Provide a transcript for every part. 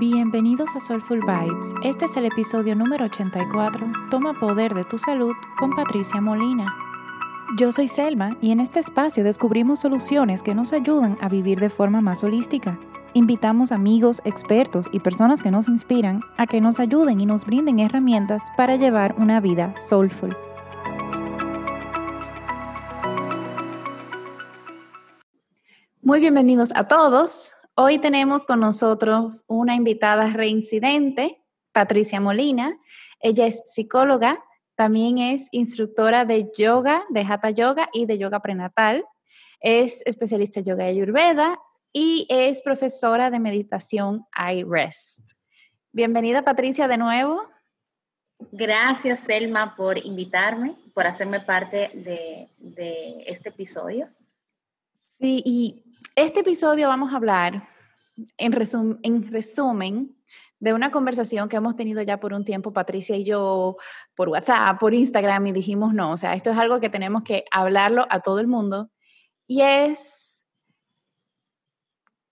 Bienvenidos a Soulful Vibes. Este es el episodio número 84, Toma Poder de tu Salud con Patricia Molina. Yo soy Selma y en este espacio descubrimos soluciones que nos ayudan a vivir de forma más holística. Invitamos amigos, expertos y personas que nos inspiran a que nos ayuden y nos brinden herramientas para llevar una vida soulful. Muy bienvenidos a todos. Hoy tenemos con nosotros una invitada reincidente, Patricia Molina. Ella es psicóloga, también es instructora de yoga, de Hatha Yoga y de yoga prenatal. Es especialista en yoga y ayurveda y es profesora de meditación iRest. Bienvenida Patricia de nuevo. Gracias Selma por invitarme, por hacerme parte de, de este episodio. Sí, y este episodio vamos a hablar, en, en resumen, de una conversación que hemos tenido ya por un tiempo, Patricia y yo, por WhatsApp, por Instagram, y dijimos, no, o sea, esto es algo que tenemos que hablarlo a todo el mundo, y es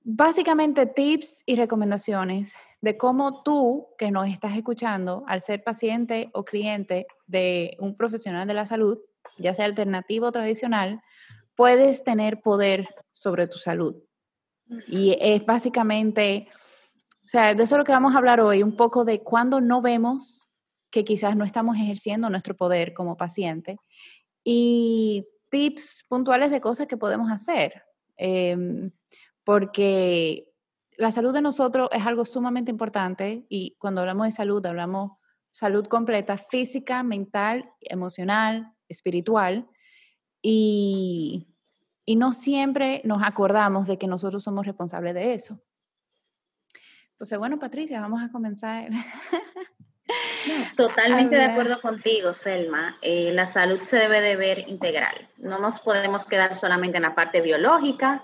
básicamente tips y recomendaciones de cómo tú, que nos estás escuchando, al ser paciente o cliente de un profesional de la salud, ya sea alternativo o tradicional, puedes tener poder sobre tu salud. Y es básicamente, o sea, de eso es lo que vamos a hablar hoy, un poco de cuando no vemos que quizás no estamos ejerciendo nuestro poder como paciente y tips puntuales de cosas que podemos hacer. Em, porque la salud de nosotros es algo sumamente importante y cuando hablamos de salud hablamos salud completa, física, mental, emocional, espiritual y, y no siempre nos acordamos de que nosotros somos responsables de eso. Entonces, bueno, Patricia, vamos a comenzar. Totalmente de acuerdo contigo, Selma. Eh, la salud se debe de ver integral. No nos podemos quedar solamente en la parte biológica,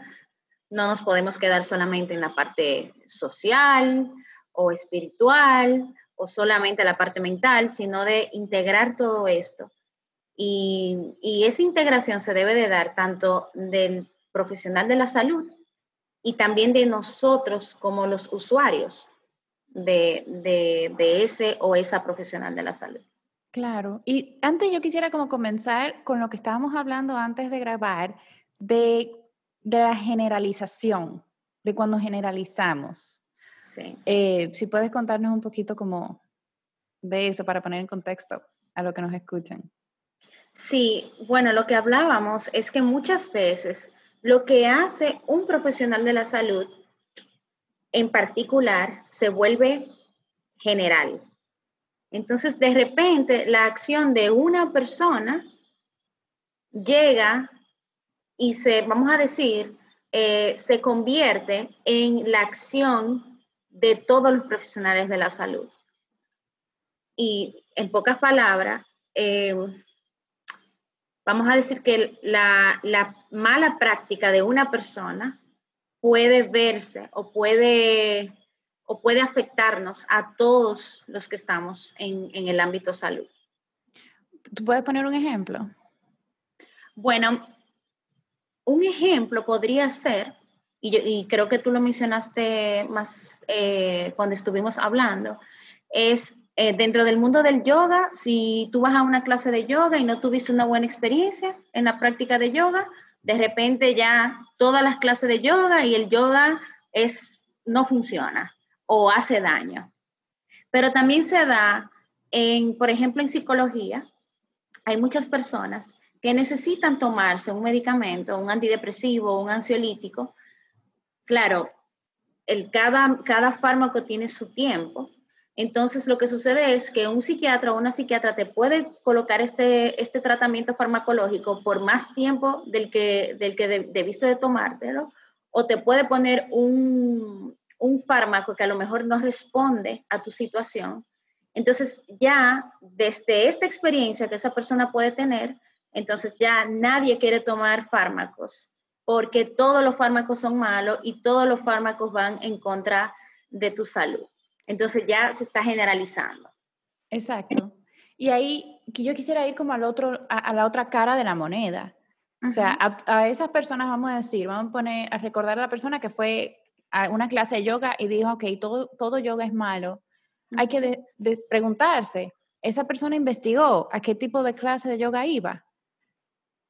no nos podemos quedar solamente en la parte social o espiritual o solamente la parte mental, sino de integrar todo esto. Y, esa integración se debe de dar tanto del profesional de la salud y también de nosotros como los usuarios de, de, ese o esa profesional de la salud. Claro, y antes yo quisiera como comenzar con lo que estábamos hablando antes de grabar, de de la generalización, de cuando generalizamos. Sí. Eh, si puedes contarnos un poquito como de eso para poner en contexto a lo que nos escuchan. Sí, bueno, lo que hablábamos es que muchas veces lo que hace un profesional de la salud en particular se vuelve general. Entonces, de repente, la acción de una persona llega y se, vamos a decir, eh, se convierte en la acción de todos los profesionales de la salud. Y en pocas palabras, eh, vamos a decir que la, la, mala práctica de una persona puede verse o puede, o puede afectarnos a todos los que estamos en, en el ámbito salud. ¿Tú puedes poner un ejemplo? Bueno, un ejemplo podría ser, y, creo que tú lo mencionaste más eh, cuando estuvimos hablando, es eh, dentro del mundo del yoga, si tú vas a una clase de yoga y no tuviste una buena experiencia en la práctica de yoga, de repente ya todas las clases de yoga y el yoga es, no funciona o hace daño. Pero también se da en, por ejemplo, en psicología, hay muchas personas que necesitan tomarse un medicamento, un antidepresivo, un ansiolítico, claro, el, cada, cada fármaco tiene su tiempo. Entonces, lo que sucede es que un psiquiatra o una psiquiatra te puede colocar este, este tratamiento farmacológico por más tiempo del que, del que debiste de tomártelo, o te puede poner un, un fármaco que a lo mejor no responde a tu situación. Entonces, ya desde esta experiencia que esa persona puede tener, entonces ya nadie quiere tomar fármacos porque todos los fármacos son malos y todos los fármacos van en contra de tu salud. Entonces ya se está generalizando. Exacto. Y ahí que yo quisiera ir como al otro, a, la otra cara de la moneda. O sea, a, a, esas personas vamos a decir, vamos a poner, a recordar a la persona que fue a una clase de yoga y dijo, ok, todo, todo yoga es malo, hay que preguntarse, ¿esa persona investigó a qué tipo de clase de yoga iba?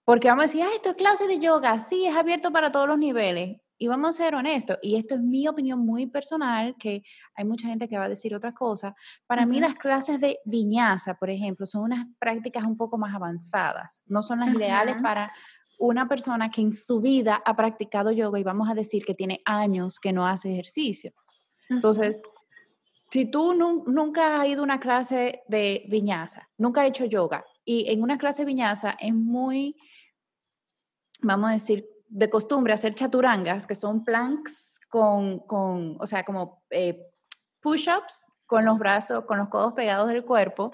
Porque vamos a decir, ah, esto es clase de yoga, sí, es abierto para todos los niveles. Y vamos a ser honestos, y esto es mi opinión muy personal, que hay mucha gente que va a decir otra cosa. Para mí las clases de viñaza, por ejemplo, son unas prácticas un poco más avanzadas, no son las ideales para una persona que en su vida ha practicado yoga y vamos a decir que tiene años que no hace ejercicio. Entonces, si tú nunca has ido a una clase de viñaza, nunca has hecho yoga, y en una clase de viñaza es muy, vamos a decir, de costumbre hacer chaturangas, que son planks con, con o sea, como eh, push-ups con los brazos, con los codos pegados del cuerpo,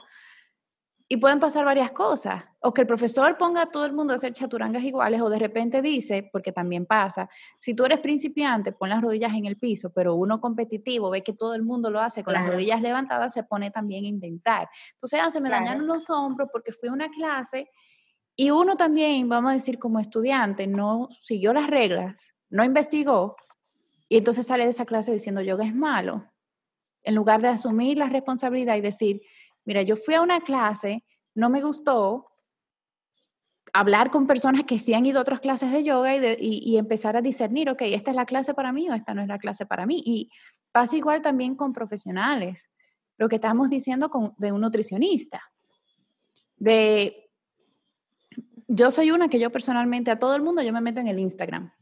y pueden pasar varias cosas. O que el profesor ponga a todo el mundo a hacer chaturangas iguales, o de repente dice, porque también pasa, si tú eres principiante, pon las rodillas en el piso, pero uno competitivo ve que todo el mundo lo hace con las rodillas levantadas, se pone también a inventar. Entonces, ah, se me dañaron los hombros porque fui a una clase y uno también, vamos a decir, como estudiante, no siguió las reglas, no investigó, y entonces sale de esa clase diciendo yoga es malo, en lugar de asumir la responsabilidad y decir, mira, yo fui a una clase, no me gustó, hablar con personas que sí han ido a otras clases de yoga y, empezar a discernir, ok, esta es la clase para mí o esta no es la clase para mí. Y pasa igual también con profesionales, lo que estamos diciendo con, de un nutricionista, de yo soy una que yo personalmente a todo el mundo yo me meto en el Instagram.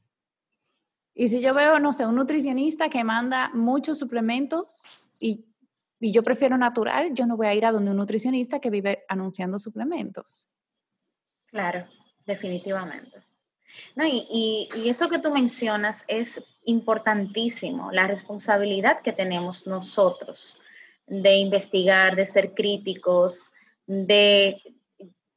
Y si yo veo, no sé, un nutricionista que manda muchos suplementos y, yo prefiero natural, yo no voy a ir a donde un nutricionista que vive anunciando suplementos. Claro, definitivamente. No, y, y, eso que tú mencionas es importantísimo, la responsabilidad que tenemos nosotros de investigar, de ser críticos, de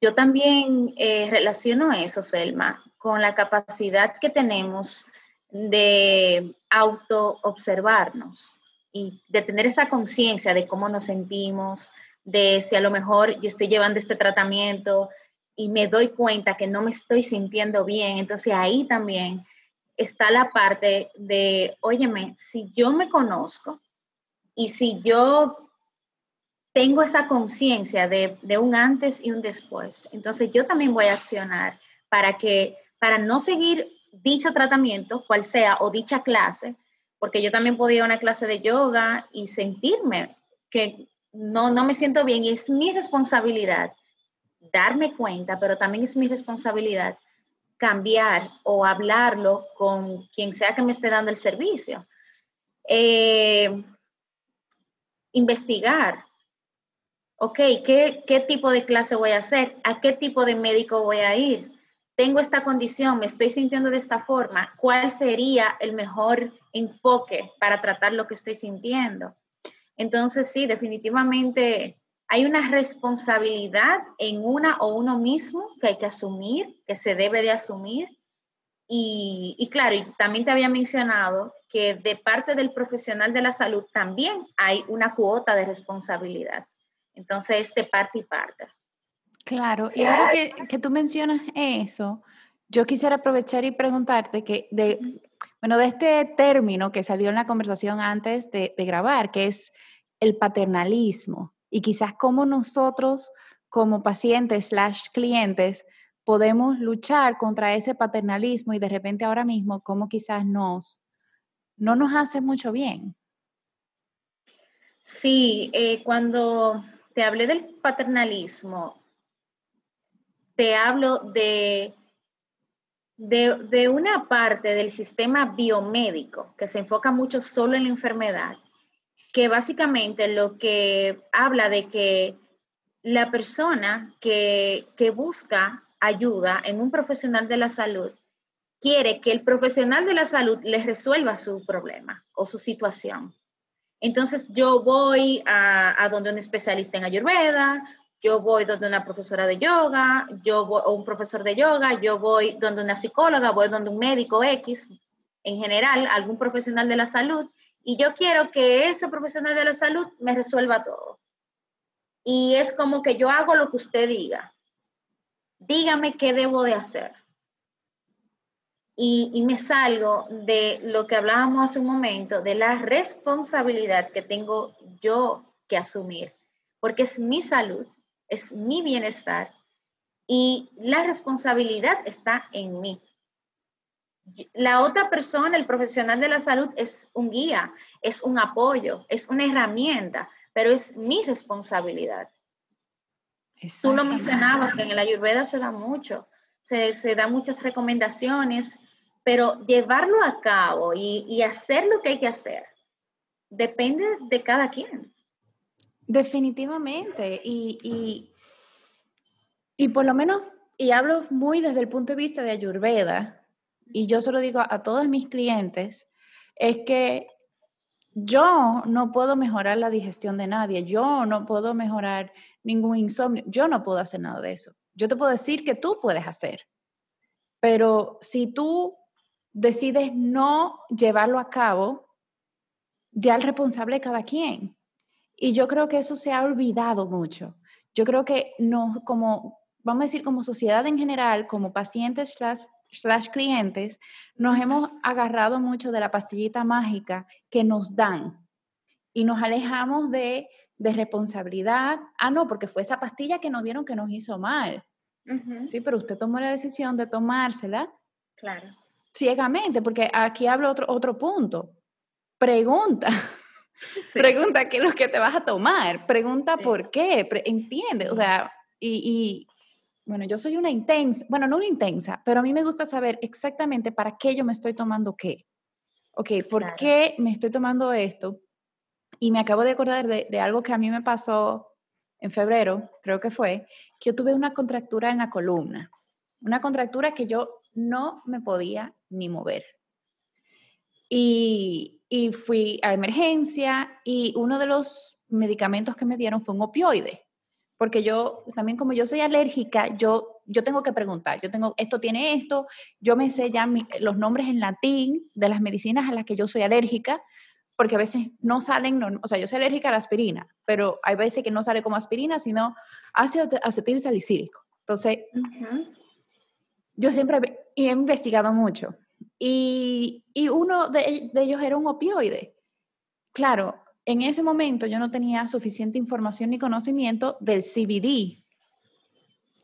yo también eh, relaciono eso, Selma, con la capacidad que tenemos de auto-observarnos y de tener esa conciencia de cómo nos sentimos, de si a lo mejor yo estoy llevando este tratamiento y me doy cuenta que no me estoy sintiendo bien. Entonces ahí también está la parte de, óyeme, si yo me conozco y si yo tengo esa conciencia de, un antes y un después. Entonces yo también voy a accionar para que, para no seguir dicho tratamiento, cual sea, o dicha clase, porque yo también podía ir a una clase de yoga y sentirme que no, no me siento bien y es mi responsabilidad darme cuenta, pero también es mi responsabilidad cambiar o hablarlo con quien sea que me esté dando el servicio. Eh, investigar, ok, ¿qué, tipo de clase voy a hacer? ¿A qué tipo de médico voy a ir? Tengo esta condición, me estoy sintiendo de esta forma. ¿Cuál sería el mejor enfoque para tratar lo que estoy sintiendo? Entonces, sí, definitivamente hay una responsabilidad en una o uno mismo que hay que asumir, que se debe de asumir. Y, y, claro, y también te había mencionado que de parte del profesional de la salud también hay una cuota de responsabilidad. Entonces, este parte y parte. Claro, y ahora que, que, tú mencionas eso, yo quisiera aprovechar y preguntarte que de, bueno, de este término que salió en la conversación antes de, de grabar, que es el paternalismo, y quizás cómo nosotros como pacientes slash clientes podemos luchar contra ese paternalismo y de repente ahora mismo cómo quizás nos, no nos hace mucho bien. Sí, eh, cuando te hablé del paternalismo, te hablo de, de, una parte del sistema biomédico que se enfoca mucho solo en la enfermedad, que básicamente lo que habla de que la persona que, que busca ayuda en un profesional de la salud quiere que el profesional de la salud le resuelva su problema o su situación. Entonces yo voy a, donde un especialista en Ayurveda, yo voy donde una profesora de yoga, yo voy, o un profesor de yoga, yo voy donde una psicóloga, voy donde un médico X, en general, algún profesional de la salud, y yo quiero que ese profesional de la salud me resuelva todo. Y es como que yo hago lo que usted diga. Dígame qué debo de hacer. Y, me salgo de lo que hablábamos hace un momento, de la responsabilidad que tengo yo que asumir, porque es mi salud, es mi bienestar y la responsabilidad está en mí. La otra persona, el profesional de la salud, es un guía, es un apoyo, es una herramienta, pero es mi responsabilidad. Tú lo mencionabas que en el Ayurveda se da mucho, se, se dan muchas recomendaciones pero llevarlo a cabo y, hacer lo que hay que hacer depende de cada quien. Definitivamente. Y, y, por lo menos, y hablo muy desde el punto de vista de Ayurveda, y yo solo digo a todos mis clientes, es que yo no puedo mejorar la digestión de nadie, yo no puedo mejorar ningún insomnio, yo no puedo hacer nada de eso. Yo te puedo decir que tú puedes hacer, pero si tú decides no llevarlo a cabo, ya el responsable de cada quien. Y yo creo que eso se ha olvidado mucho. Yo creo que no, como, vamos a decir, como sociedad en general, como pacientes slash, clientes, nos hemos agarrado mucho de la pastillita mágica que nos dan y nos alejamos de, de responsabilidad. Ah, no, porque fue esa pastilla que nos dieron que nos hizo mal. Sí, pero usted tomó la decisión de tomársela. Claro ciegamente, porque aquí hablo otro, otro punto. Pregunta. Pregunta qué es lo que te vas a tomar. Pregunta por qué. entiende. O sea, y, bueno, yo soy una intensa, bueno, no una intensa, pero a mí me gusta saber exactamente para qué yo me estoy tomando qué. Ok, ¿por qué me estoy tomando esto? Y me acabo de acordar de, algo que a mí me pasó en febrero, creo que fue, que yo tuve una contractura en la columna. Una contractura que yo no me podía ni mover. Y, fui a emergencia y uno de los medicamentos que me dieron fue un opioide, porque yo también como yo soy alérgica, yo, yo tengo que preguntar, yo tengo, esto tiene esto, yo me sé ya los nombres en latín de las medicinas a las que yo soy alérgica, porque a veces no salen, o sea, yo soy alérgica a la aspirina, pero hay veces que no sale como aspirina, sino ácido acetil salicílico. Entonces, yo siempre he investigado mucho y, uno de, ellos era un opioide. Claro, en ese momento yo no tenía suficiente información ni conocimiento del CBD,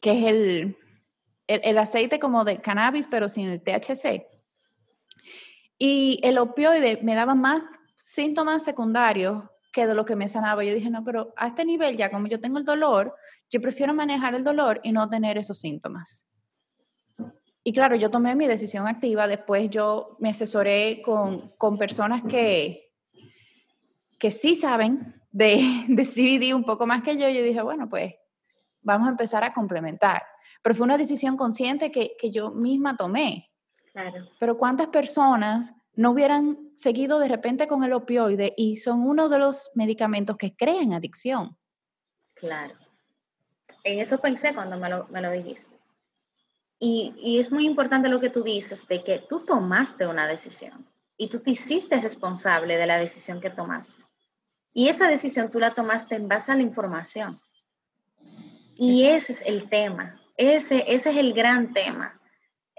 que es el, el, aceite como del cannabis, pero sin el THC. Y el opioide me daba más síntomas secundarios que de lo que me sanaba. Yo dije, no, pero a este nivel ya, como yo tengo el dolor, yo prefiero manejar el dolor y no tener esos síntomas. Y claro, yo tomé mi decisión activa, después yo me asesoré con, con personas que, que sí saben de, de CBD un poco más que yo, y dije, bueno, pues vamos a empezar a complementar. Pero fue una decisión consciente que, que yo misma tomé. Claro. Pero ¿cuántas personas no hubieran seguido de repente con el opioide y son uno de los medicamentos que crean adicción? Claro. En eso pensé cuando me lo, me lo dijiste. Y, es muy importante lo que tú dices, de que tú tomaste una decisión y tú te hiciste responsable de la decisión que tomaste. Y esa decisión tú la tomaste en base a la información. Y ese es el tema, ese, ese es el gran tema.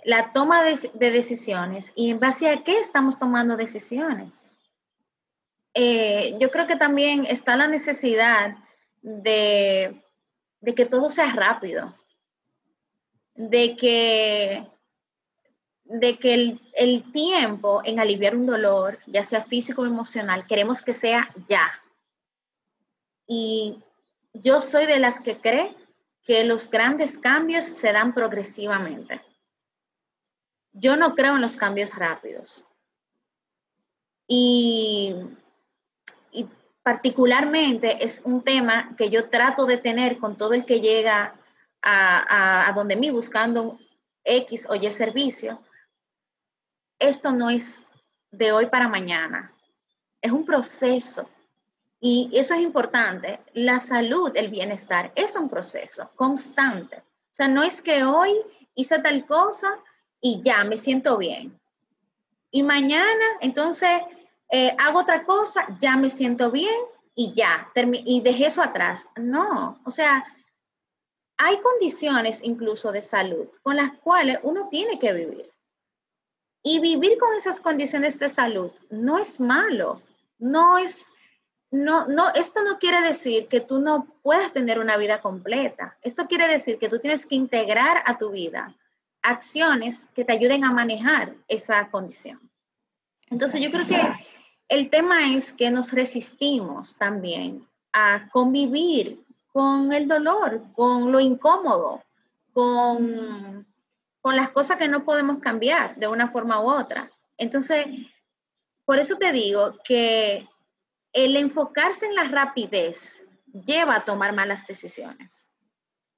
La toma de, decisiones y en base a qué estamos tomando decisiones. Eh, yo creo que también está la necesidad de, que todo sea rápido de que, de que el, tiempo en aliviar un dolor, ya sea físico o emocional, queremos que sea ya. Y yo soy de las que cree que los grandes cambios se dan progresivamente. Yo no creo en los cambios rápidos. Y, particularmente es un tema que yo trato de tener con todo el que llega a, donde mí buscando X o Y servicio, esto no es de hoy para mañana, es un proceso. Y eso es importante. La salud, el bienestar, es un proceso constante. O sea, no es que hoy hice tal cosa y ya me siento bien. Y mañana, entonces, eh, hago otra cosa, ya me siento bien y ya, y dejé eso atrás. No, o sea, hay condiciones incluso de salud con las cuales uno tiene que vivir. Y vivir con esas condiciones de salud no es malo, no es, no, no, esto no quiere decir que tú no puedas tener una vida completa. Esto quiere decir que tú tienes que integrar a tu vida acciones que te ayuden a manejar esa condición. Entonces yo creo que el tema es que nos resistimos también a convivir con el dolor, con lo incómodo, con, con las cosas que no podemos cambiar de una forma u otra. Entonces, por eso te digo que el enfocarse en la rapidez lleva a tomar malas decisiones.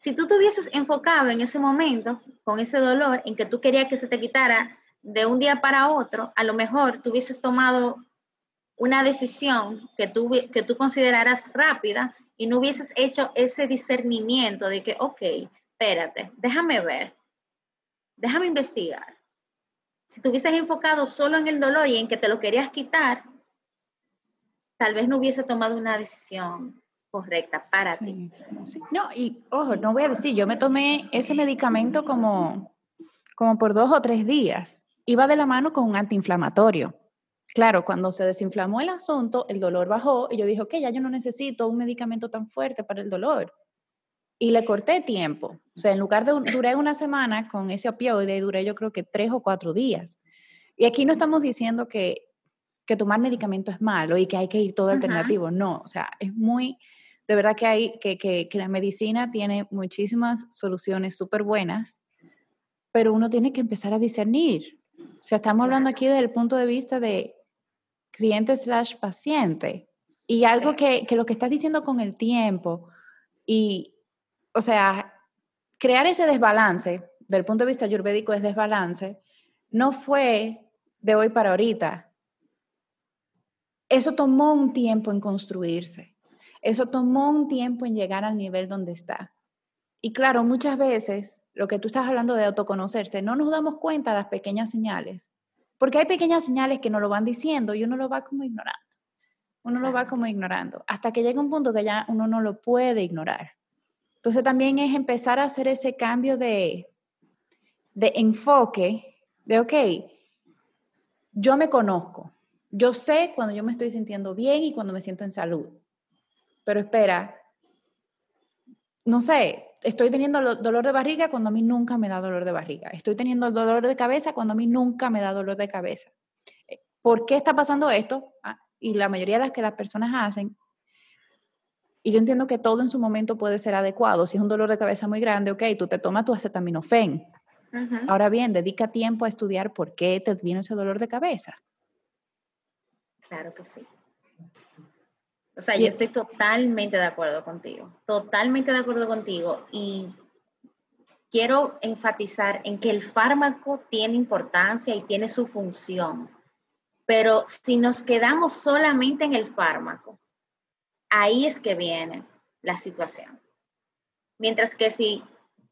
Si tú te hubieses enfocado en ese momento, con ese dolor, en que tú querías que se te quitara de un día para otro, a lo mejor tú hubieses tomado una decisión que tú, que tú consideraras rápida y no hubieses hecho ese discernimiento de que, ok, espérate, déjame ver, déjame investigar. Si te hubieses enfocado solo en el dolor y en que te lo querías quitar, tal vez no hubiese tomado una decisión correcta para ti. No, y ojo, no voy a decir, yo me tomé ese medicamento como, como por dos o tres días. Iba de la mano con un antiinflamatorio. Claro, cuando se desinflamó el asunto, el dolor bajó y yo dije, ok, ya yo no necesito un medicamento tan fuerte para el dolor. Y le corté tiempo. O sea, en lugar de, duré una semana con ese opioide, duré yo creo que tres o cuatro días. Y aquí no estamos diciendo que, que tomar medicamento es malo y que hay que ir todo alternativo. No, o sea, es muy, de verdad que hay, que, que, que la medicina tiene muchísimas soluciones súper buenas, pero uno tiene que empezar a discernir. O sea, estamos hablando aquí desde el punto de vista de cliente slash paciente. Y algo que, que, lo que estás diciendo con el tiempo y, o sea, crear ese desbalance, del punto de vista ayurvédico es desbalance, no fue de hoy para ahorita. Eso tomó un tiempo en construirse. Eso tomó un tiempo en llegar al nivel donde está. Y claro, muchas veces lo que tú estás hablando de autoconocerse, no nos damos cuenta de las pequeñas señales porque hay pequeñas señales que nos lo van diciendo y uno lo va como ignorando. Uno lo va como ignorando. Hasta que llega un punto que ya uno no lo puede ignorar. Entonces también es empezar a hacer ese cambio de, de enfoque, de, ok, yo me conozco. Yo sé cuando yo me estoy sintiendo bien y cuando me siento en salud. Pero espera, no sé, estoy teniendo dolor de barriga cuando a mí nunca me da dolor de barriga. Estoy teniendo dolor de cabeza cuando a mí nunca me da dolor de cabeza. Eh, ¿Por qué está pasando esto? Ah, y la mayoría de las que las personas hacen, y yo entiendo que todo en su momento puede ser adecuado. Si es un dolor de cabeza muy grande, ok, tú te tomas tu acetaminofén. Ahora bien, dedica tiempo a estudiar por qué te viene ese dolor de cabeza. Claro que sí. O sea, yo estoy totalmente de acuerdo contigo, totalmente de acuerdo contigo y quiero enfatizar en que el fármaco tiene importancia y tiene su función, pero si nos quedamos solamente en el fármaco, ahí es que viene la situación. Mientras que si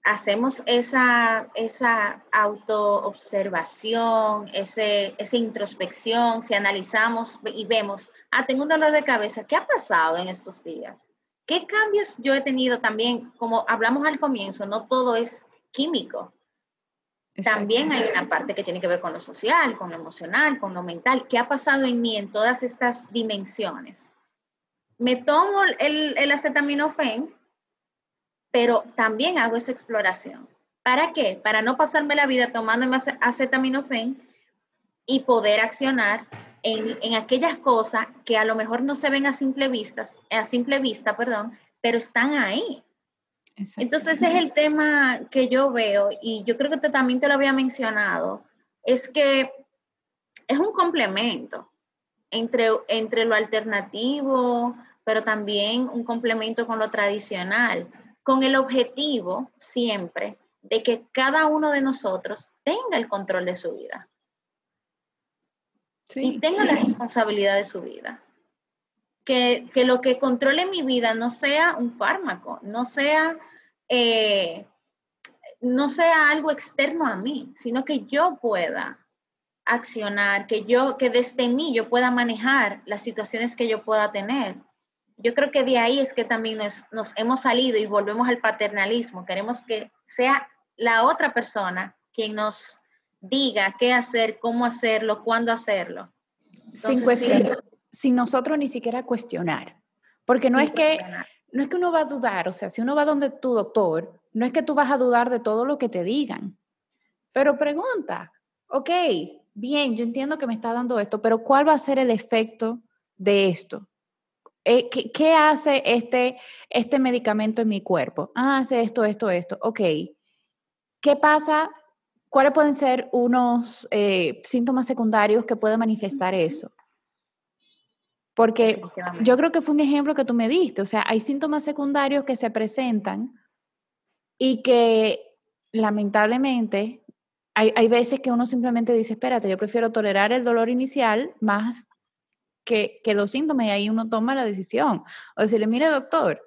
hacemos esa, esa autoobservación, esa introspección, si analizamos y vemos, ah, tengo un dolor de cabeza, ¿qué ha pasado en estos días? ¿Qué cambios yo he tenido también? Como hablamos al comienzo, no todo es químico. También hay una parte que tiene que ver con lo social, con lo emocional, con lo mental. ¿Qué ha pasado en mí en todas estas dimensiones? Me tomo el, el acetaminofén pero también hago esa exploración. ¿Para qué? Para no pasarme la vida tomando acetaminofén y poder accionar en, en, aquellas cosas que a lo mejor no se ven a simple vista, a simple vista, perdón, pero están ahí. Entonces ese es el tema que yo veo y yo creo que también te lo había mencionado, es que es un complemento entre, entre lo alternativo, pero también un complemento con lo tradicional con el objetivo siempre de que cada uno de nosotros tenga el control de su vida y tenga la responsabilidad de su vida. Que, lo que controle mi vida no sea un fármaco, no sea, eh, no sea algo externo a mí, sino que yo pueda accionar, que yo, que desde mí yo pueda manejar las situaciones que yo pueda tener yo creo que de ahí es que también nos, hemos salido y volvemos al paternalismo. Queremos que sea la otra persona quien nos diga qué hacer, cómo hacerlo, cuándo hacerlo. sin cuestionar, sin nosotros ni siquiera cuestionar. Porque no es que no es que uno va a dudar, o sea, si uno va donde tu doctor, no es que tú vas a dudar de todo lo que te digan, pero pregunta, ok, bien, yo entiendo que me está dando esto, pero ¿cuál va a ser el efecto de esto? Eh, ¿Qué, hace este, este medicamento en mi cuerpo? Ah, hace esto, esto, esto. Ok. ¿Qué pasa? ¿Cuáles pueden ser unos eh, síntomas secundarios que pueden manifestar eso? Porque yo creo que fue un ejemplo que tú me diste. O sea, hay síntomas secundarios que se presentan y que lamentablemente hay, hay, veces que uno simplemente dice, espérate, yo prefiero tolerar el dolor inicial más que, que los síntomas y ahí uno toma la decisión. O decirle, mire doctor,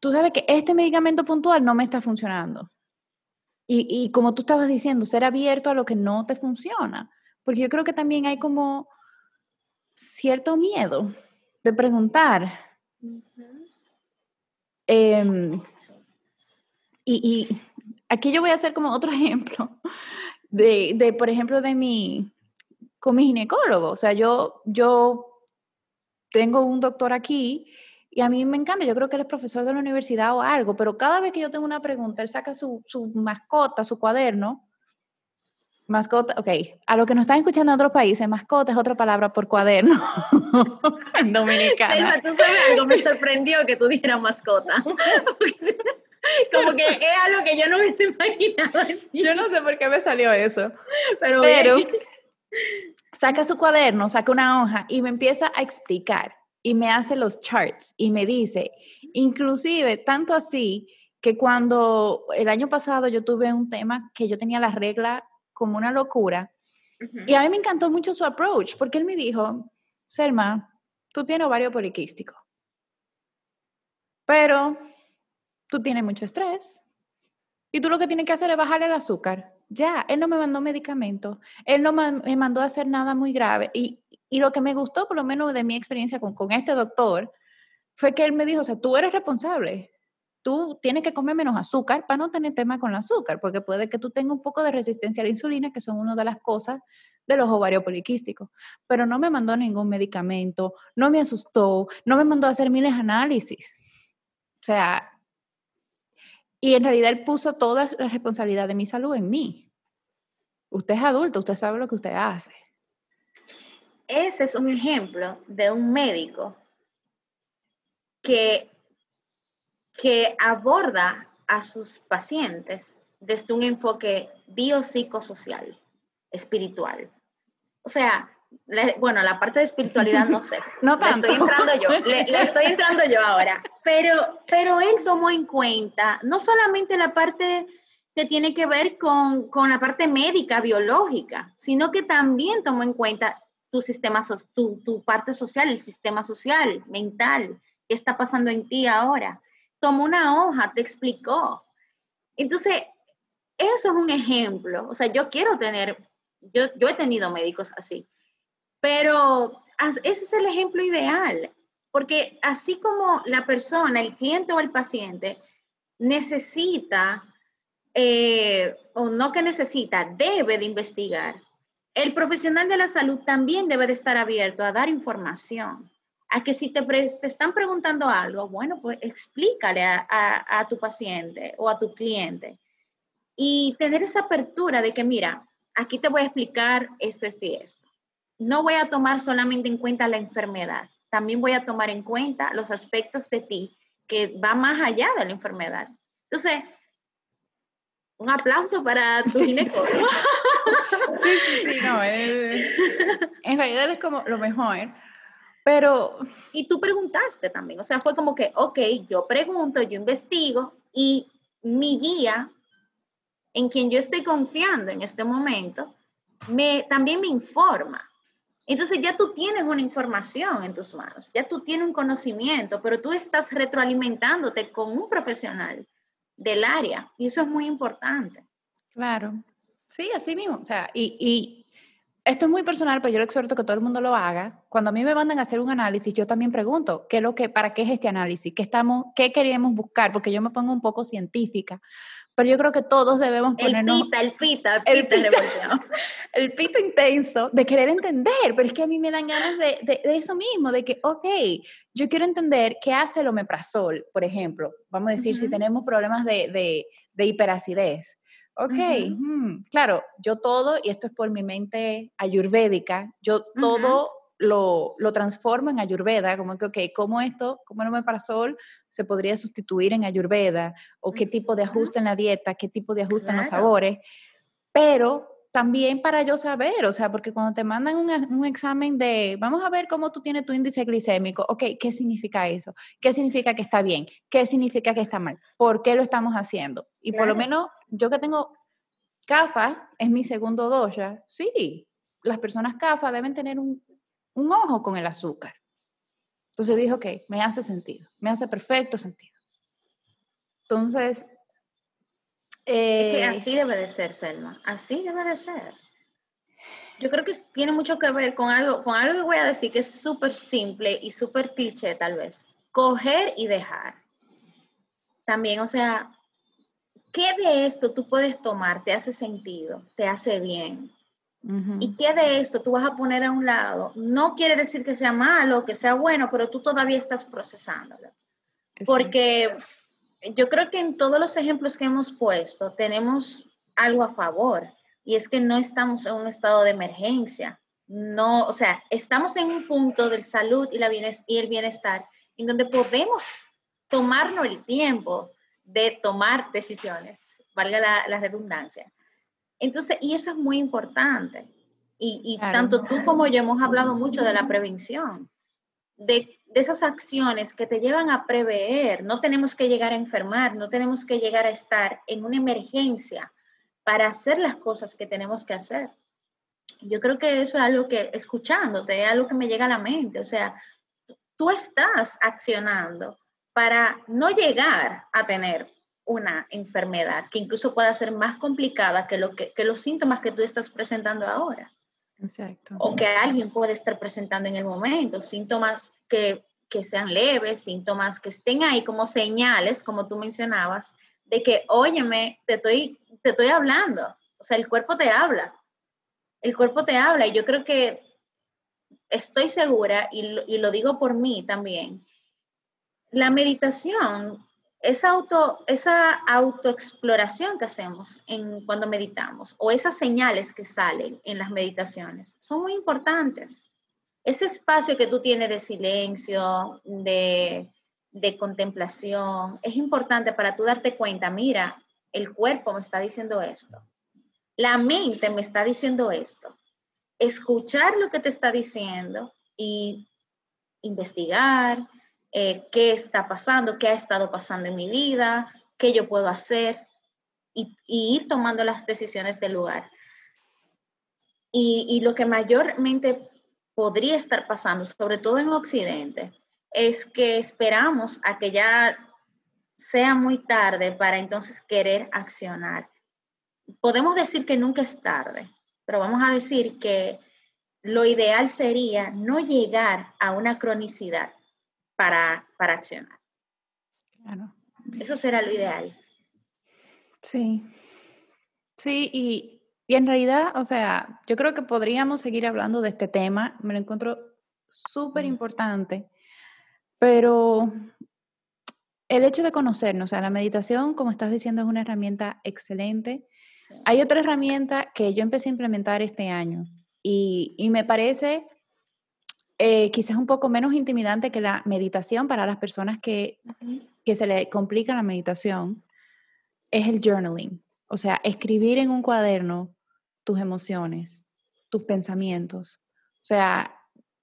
tú sabes que este medicamento puntual no me está funcionando. Y, y como tú estabas diciendo, ser abierto a lo que no te funciona. Porque yo creo que también hay como cierto miedo de preguntar. Em, y, aquí yo voy a hacer como otro ejemplo de, de, por ejemplo, de mi, con mi ginecólogo. O sea, yo, yo tengo un doctor aquí y a mí me encanta, yo creo que él es profesor de la universidad o algo, pero cada vez que yo tengo una pregunta, él saca su, su mascota, su cuaderno Mascota, ok. A lo que nos están escuchando en otros países, mascota es otra palabra por cuaderno dominicana. tú sabes algo, me sorprendió que tú dijeras mascota. Como que es algo que yo no me imaginado. Yo no sé por qué me salió eso. Pero, Pero saca su cuaderno, saca una hoja y me empieza a explicar y me hace los charts y me dice, inclusive tanto así que cuando el año pasado yo tuve un tema que yo tenía la regla como una locura. Y a mí me encantó mucho su approach, porque él me dijo, Selma, tú tienes ovario poliquístico, pero tú tienes mucho estrés y tú lo que tienes que hacer es bajar el azúcar. Ya, él no me mandó medicamentos, él no me mandó a hacer nada muy grave. Y, y lo que me gustó, por lo menos de mi experiencia con, con este doctor, fue que él me dijo, o sea, tú eres responsable, tú tienes que comer menos azúcar para no tener tema con el azúcar, porque puede que tú tengas un poco de resistencia a la insulina, que son una de las cosas de los ovarios poliquísticos. Pero no me mandó ningún medicamento, no me asustó, no me mandó a hacer miles de análisis. O sea, y en realidad él puso toda la responsabilidad de mi salud en mí. Usted es adulto, usted sabe lo que usted hace. Ese es un ejemplo de un médico que que aborda a sus pacientes desde un enfoque biopsicosocial, espiritual. O sea, bueno, la parte de espiritualidad no sé. no tanto. Le estoy entrando yo, le, estoy entrando yo ahora. Pero, pero él tomó en cuenta no solamente la parte que tiene que ver con, con la parte médica, biológica, sino que también tomó en cuenta tu sistema, tu, tu parte social, el sistema social, mental, qué está pasando en ti ahora tomó una hoja, te explicó. Entonces, eso es un ejemplo. O sea, yo quiero tener, yo, yo he tenido médicos así, pero ese es el ejemplo ideal, porque así como la persona, el cliente o el paciente necesita, eh, o no que necesita, debe de investigar, el profesional de la salud también debe de estar abierto a dar información a que si te, te están preguntando algo, bueno, pues explícale a, tu paciente o a tu cliente y tener esa apertura de que, mira, aquí te voy a explicar esto, esto y esto. No voy a tomar solamente en cuenta la enfermedad, también voy a tomar en cuenta los aspectos de ti que va más allá de la enfermedad. Entonces, un aplauso para tu ginecólogo. Sí, sí, sí, no, en realidad es como lo mejor, pero... Y tú preguntaste también, o sea, fue como que, ok, yo pregunto, yo investigo y mi guía, en quien yo estoy confiando en este momento, me, también me informa. Entonces ya tú tienes una información en tus manos, ya tú tienes un conocimiento, pero tú estás retroalimentándote con un profesional del área y eso es muy importante. Claro, sí, así mismo. O sea, y, y esto es muy personal, pero yo le exhorto que todo el mundo lo haga. Cuando a mí me mandan a hacer un análisis, yo también pregunto, ¿qué lo que, ¿para qué es este análisis? ¿Qué, estamos, ¿Qué queremos buscar? Porque yo me pongo un poco científica. Pero yo creo que todos debemos ponernos... El pita, el pita, el pita, el pita, intenso de querer entender, pero es que a mí me dan ganas de, de, eso mismo, de que, ok, yo quiero entender qué hace el omeprazol, por ejemplo, vamos a decir, si tenemos problemas de, de hiperacidez. Ok, mm, claro, yo todo, y esto es por mi mente ayurvédica, yo todo lo, lo, transformo en ayurveda, como que, ok, ¿cómo esto, cómo el omeprazol se podría sustituir en ayurveda? ¿O qué tipo de ajuste en la dieta? ¿Qué tipo de ajuste en los sabores? Pero también para yo saber, o sea, porque cuando te mandan un, un, examen de, vamos a ver cómo tú tienes tu índice glicémico, ok, ¿qué significa eso? ¿Qué significa que está bien? ¿Qué significa que está mal? ¿Por qué lo estamos haciendo? Y por lo menos yo que tengo CAFA, es mi segundo doya, sí, las personas CAFA deben tener un, un ojo con el azúcar. Entonces dije, ok, me hace sentido, me hace perfecto sentido. Entonces... Eh, así debe de ser, Selma, así debe de ser. Yo creo que tiene mucho que ver con algo, con algo que voy a decir que es súper simple y súper cliché tal vez. Coger y dejar. También, o sea, ¿qué de esto tú puedes tomar? ¿Te hace sentido? ¿Te hace bien? ¿Y qué de esto tú vas a poner a un lado? No quiere decir que sea malo, que sea bueno, pero tú todavía estás procesándolo. Porque yo creo que en todos los ejemplos que hemos puesto tenemos algo a favor y es que no estamos en un estado de emergencia. No, o sea, estamos en un punto del salud y, la y el bienestar en donde podemos tomarnos el tiempo de tomar decisiones, valga la redundancia. Entonces, y eso es muy importante. Y, tanto tú como yo hemos hablado mucho de la prevención, de, de, esas acciones que te llevan a prever. No tenemos que llegar a enfermar, no tenemos que llegar a estar en una emergencia para hacer las cosas que tenemos que hacer. Yo creo que eso es algo que, escuchándote, es algo que me llega a la mente. O sea, tú estás accionando para no llegar a tener una enfermedad que incluso pueda ser más complicada que, lo que, los síntomas que tú estás presentando ahora. Exacto. O que alguien puede estar presentando en el momento, síntomas que, que sean leves, síntomas que estén ahí como señales, como tú mencionabas, de que, óyeme, te estoy, te estoy hablando. O sea, el cuerpo te habla. El cuerpo te habla y yo creo que estoy segura, y y lo digo por mí también, la meditación esa, auto, esa autoexploración que hacemos en, cuando meditamos o esas señales que salen en las meditaciones son muy importantes. Ese espacio que tú tienes de silencio, de, de contemplación, es importante para tú darte cuenta, mira, el cuerpo me está diciendo esto, la mente me está diciendo esto. Escuchar lo que te está diciendo y investigar, eh, qué está pasando, qué ha estado pasando en mi vida, qué yo puedo hacer y, ir tomando las decisiones del lugar. Y, y, lo que mayormente podría estar pasando, sobre todo en Occidente, es que esperamos a que ya sea muy tarde para entonces querer accionar. Podemos decir que nunca es tarde, pero vamos a decir que lo ideal sería no llegar a una cronicidad para, para accionar. Claro. Eso será lo ideal. Sí, sí, y, y, en realidad, o sea, yo creo que podríamos seguir hablando de este tema, me lo encuentro súper importante, pero el hecho de conocernos, o sea, la meditación, como estás diciendo, es una herramienta excelente. Hay otra herramienta que yo empecé a implementar este año y, y me parece eh, quizás un poco menos intimidante que la meditación para las personas que, que se le complica la meditación, es el journaling. O sea, escribir en un cuaderno tus emociones, tus pensamientos. O sea,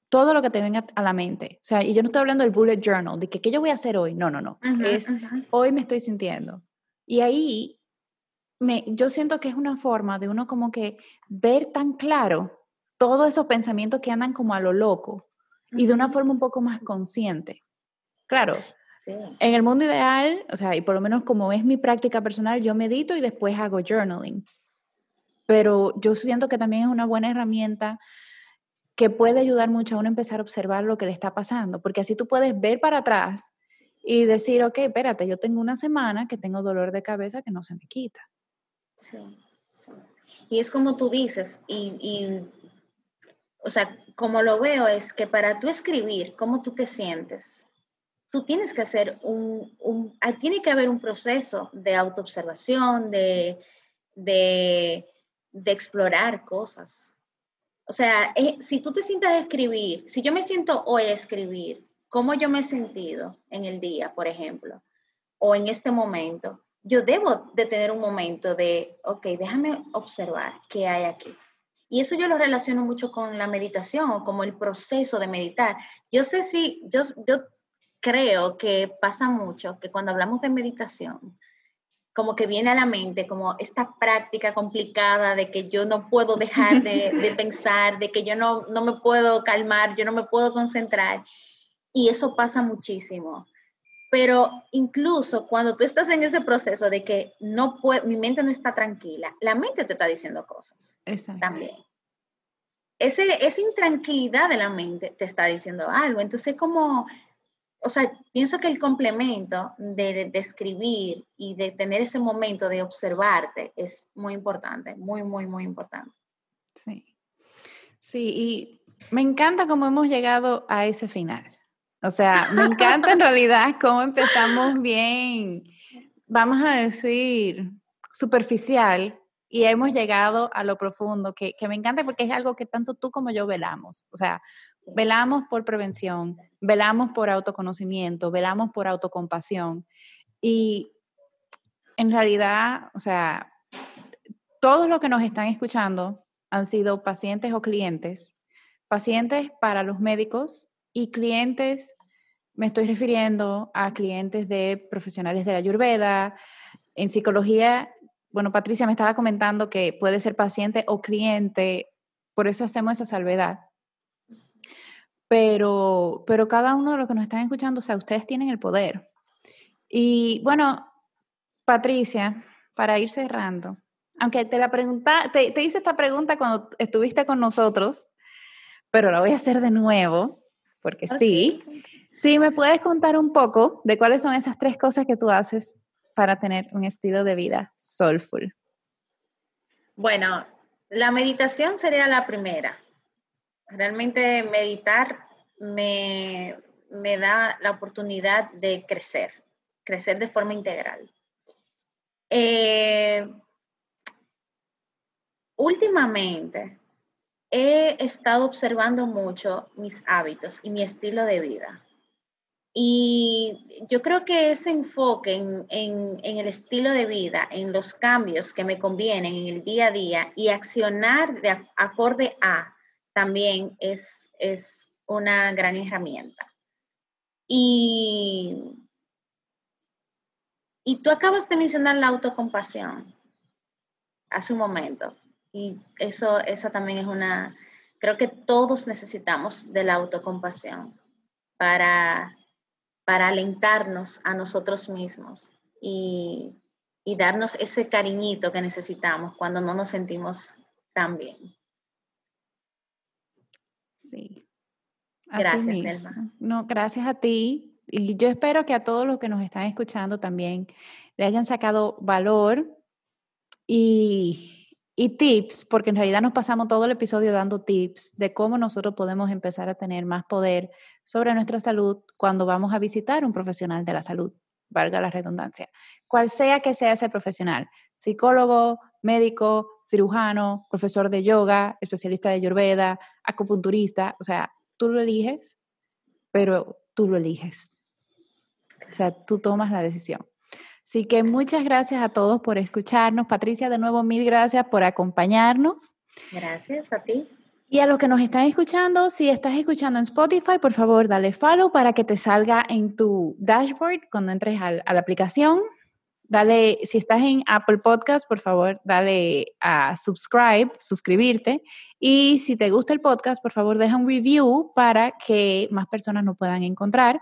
todo lo que te venga a la mente. O sea, y yo no estoy hablando del bullet journal, de que qué yo voy a hacer hoy. No, no, no. es hoy me estoy sintiendo. Y ahí me, yo siento que es una forma de uno como que ver tan claro todos esos pensamientos que andan como a lo loco y de una forma un poco más consciente. Claro, en el mundo ideal, o sea, y por lo menos como es mi práctica personal, yo medito y después hago journaling. Pero yo siento que también es una buena herramienta que puede ayudar mucho a uno a empezar a observar lo que le está pasando, porque así tú puedes ver para atrás y decir, ok, espérate, yo tengo una semana que tengo dolor de cabeza que no se me quita. Sí, Y es como tú dices, y, y, o sea, como lo veo es que para tú escribir cómo tú te sientes, tú tienes que hacer un, un ah, tiene que haber un proceso de autoobservación, de, de, de explorar cosas. O sea, eh, si tú te sientas escribir, si yo me siento hoy escribir, cómo yo me he sentido en el día, por ejemplo, o en este momento, yo debo de tener un momento de, ok, déjame observar qué hay aquí. Y eso yo lo relaciono mucho con la meditación, como el proceso de meditar. Yo sé si, yo, yo creo que pasa mucho que cuando hablamos de meditación, como que viene a la mente como esta práctica complicada de que yo no puedo dejar de, de pensar, de que yo no, no me puedo calmar, yo no me puedo concentrar. Y eso pasa muchísimo. Pero incluso cuando tú estás en ese proceso de que no puedo, mi mente no está tranquila, la mente te está diciendo cosas Exacto. también. Ese, esa intranquilidad de la mente te está diciendo algo. Entonces, como, o sea, pienso que el complemento de, de, escribir y de tener ese momento de observarte es muy importante, muy, muy, muy importante. Sí. Sí, y me encanta cómo hemos llegado a ese final. O sea, me encanta en realidad cómo empezamos bien, vamos a decir, superficial y hemos llegado a lo profundo, que, que me encanta porque es algo que tanto tú como yo velamos. O sea, velamos por prevención, velamos por autoconocimiento, velamos por autocompasión. Y en realidad, o sea, todos los que nos están escuchando han sido pacientes o clientes, pacientes para los médicos, y clientes, me estoy refiriendo a clientes de profesionales de la Ayurveda. En psicología, bueno, Patricia me estaba comentando que puede ser paciente o cliente, por eso hacemos esa salvedad. Pero, pero cada uno de los que nos están escuchando, o sea, ustedes tienen el poder. Y bueno, Patricia, para ir cerrando, aunque te la pregunta, te, te hice esta pregunta cuando estuviste con nosotros, pero la voy a hacer de nuevo porque sí. Sí, ¿me puedes contar un poco de cuáles son esas tres cosas que tú haces para tener un estilo de vida soulful? Bueno, la meditación sería la primera. Realmente meditar me, me da la oportunidad de crecer, crecer de forma integral. Eh, últimamente, he estado observando mucho mis hábitos y mi estilo de vida. Y yo creo que ese enfoque en, el estilo de vida, en los cambios que me convienen en el día a día y accionar de acorde a, también es, es una gran herramienta. Y, y tú acabas de mencionar la autocompasión hace un momento. Y eso, esa también es una, creo que todos necesitamos de la autocompasión para, para alentarnos a nosotros mismos y, y darnos ese cariñito que necesitamos cuando no nos sentimos tan bien. Sí. gracias, No, gracias a ti. Y yo espero que a todos los que nos están escuchando también le hayan sacado valor y, y tips, porque en realidad nos pasamos todo el episodio dando tips de cómo nosotros podemos empezar a tener más poder sobre nuestra salud cuando vamos a visitar un profesional de la salud, valga la redundancia. Cual sea que sea ese profesional, psicólogo, médico, cirujano, profesor de yoga, especialista de ayurveda, acupunturista, o sea, tú lo eliges, pero tú lo eliges. O sea, tú tomas la decisión. Así que muchas gracias a todos por escucharnos. Patricia, de nuevo, mil gracias por acompañarnos. Gracias a ti. Y a los que nos están escuchando, si estás escuchando en Spotify, por favor, dale follow para que te salga en tu dashboard cuando entres a, la aplicación. Dale, si estás en Apple Podcast, por favor, dale a subscribe, suscribirte. Y si te gusta el podcast, por favor, deja un review para que más personas nos puedan encontrar.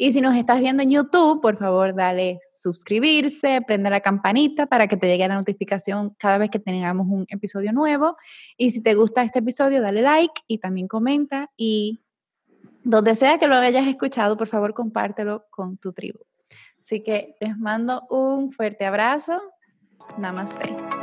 Y si nos estás viendo en YouTube, por favor, dale suscribirse, prende la campanita para que te llegue la notificación cada vez que tengamos un episodio nuevo. Y si te gusta este episodio, dale like y también comenta y Donde sea que lo hayas escuchado, por favor compártelo con tu tribu. Así que les mando un fuerte abrazo. Namaste.